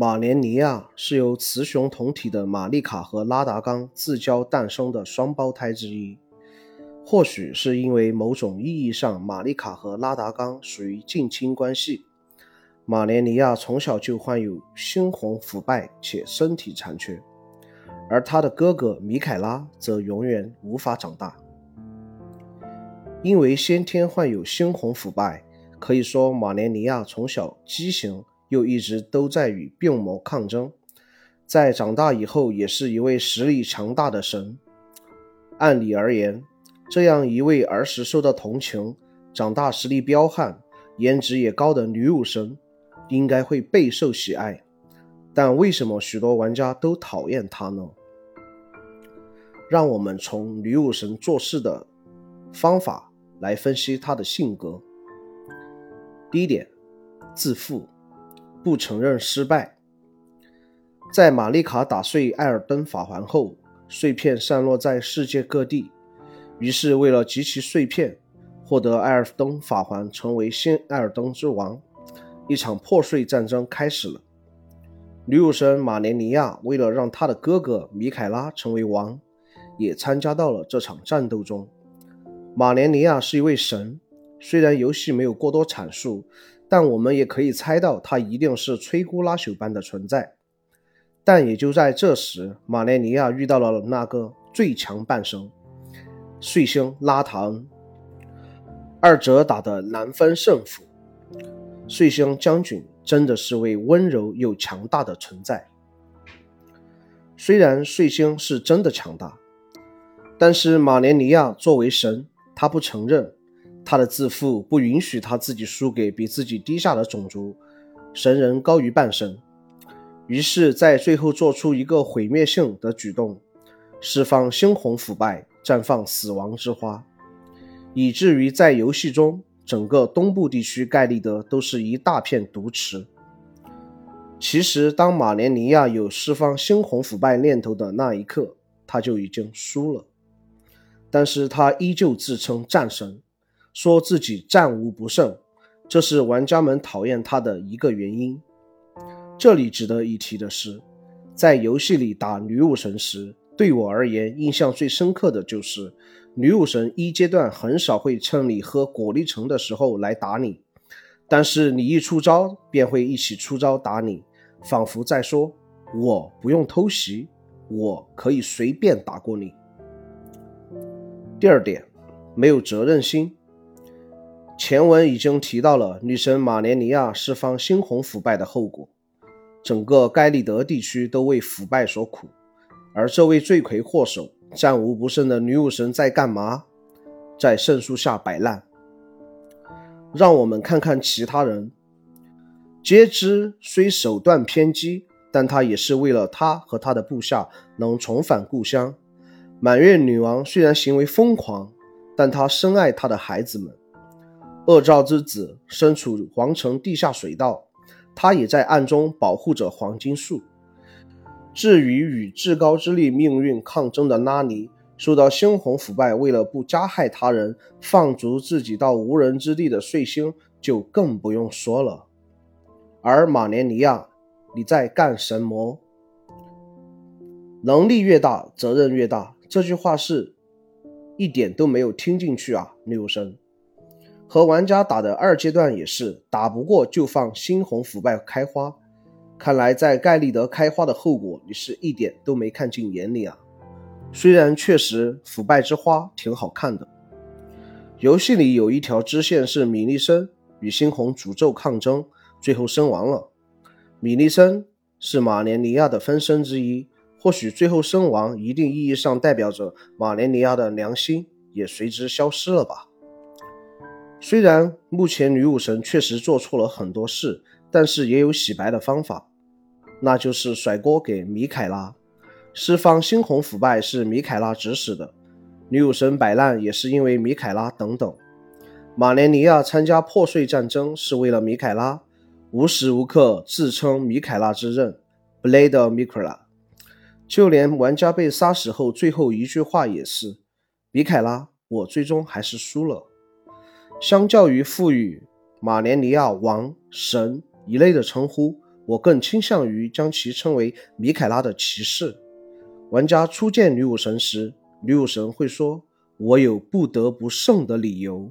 马连尼亚是由雌雄同体的玛丽卡和拉达冈自交诞生的双胞胎之一。或许是因为某种意义上，玛丽卡和拉达冈属于近亲关系，马连尼亚从小就患有猩红腐败且身体残缺，而他的哥哥米凯拉则永远无法长大。因为先天患有猩红腐败，可以说马连尼亚从小畸形。又一直都在与病魔抗争，在长大以后也是一位实力强大的神。按理而言，这样一位儿时受到同情、长大实力彪悍、颜值也高的女武神，应该会备受喜爱。但为什么许多玩家都讨厌她呢？让我们从女武神做事的方法来分析她的性格。第一点，自负。不承认失败。在玛丽卡打碎艾尔登法环后，碎片散落在世界各地。于是，为了集齐碎片，获得艾尔登法环，成为新艾尔登之王，一场破碎战争开始了。女武神马莲尼亚为了让她的哥哥米凯拉成为王，也参加到了这场战斗中。马莲尼亚是一位神，虽然游戏没有过多阐述。但我们也可以猜到，他一定是摧枯拉朽般的存在。但也就在这时，马莲尼亚遇到了那个最强半神——碎星拉塔恩。二者打得难分胜负。碎星将军真的是位温柔又强大的存在。虽然碎星是真的强大，但是马莲尼亚作为神，他不承认。他的自负不允许他自己输给比自己低下的种族，神人高于半神，于是，在最后做出一个毁灭性的举动，释放猩红腐败，绽放死亡之花，以至于在游戏中，整个东部地区盖利德都是一大片毒池。其实，当马连尼亚有释放猩红腐败念头的那一刻，他就已经输了，但是他依旧自称战神。说自己战无不胜，这是玩家们讨厌他的一个原因。这里值得一提的是，在游戏里打女武神时，对我而言印象最深刻的就是女武神一阶段很少会趁你喝果粒橙的时候来打你，但是你一出招便会一起出招打你，仿佛在说：“我不用偷袭，我可以随便打过你。”第二点，没有责任心。前文已经提到了女神马莲尼亚释放猩红腐败的后果，整个盖利德地区都为腐败所苦。而这位罪魁祸首、战无不胜的女武神在干嘛？在圣树下摆烂。让我们看看其他人。皆知虽手段偏激，但他也是为了他和他的部下能重返故乡。满月女王虽然行为疯狂，但她深爱她的孩子们。恶兆之子身处皇城地下水道，他也在暗中保护着黄金树。至于与至高之力命运抗争的拉尼，受到猩红腐败，为了不加害他人，放逐自己到无人之地的碎星，就更不用说了。而马连尼亚，你在干什么？能力越大，责任越大，这句话是一点都没有听进去啊，六神。和玩家打的二阶段也是打不过就放猩红腐败开花，看来在盖利德开花的后果你是一点都没看进眼里啊！虽然确实腐败之花挺好看的，游戏里有一条支线是米利森与猩红诅咒抗争，最后身亡了。米利森是马连尼亚的分身之一，或许最后身亡一定意义上代表着马连尼亚的良心也随之消失了吧。虽然目前女武神确实做错了很多事，但是也有洗白的方法，那就是甩锅给米凯拉。释放猩红腐败是米凯拉指使的，女武神摆烂也是因为米凯拉等等。马连尼亚参加破碎战争是为了米凯拉，无时无刻自称米凯拉之刃，Blade Mikra，。就连玩家被杀死后最后一句话也是：米凯拉，我最终还是输了。相较于赋予马连尼亚王神一类的称呼，我更倾向于将其称为米凯拉的骑士。玩家初见女武神时，女武神会说：“我有不得不胜的理由。”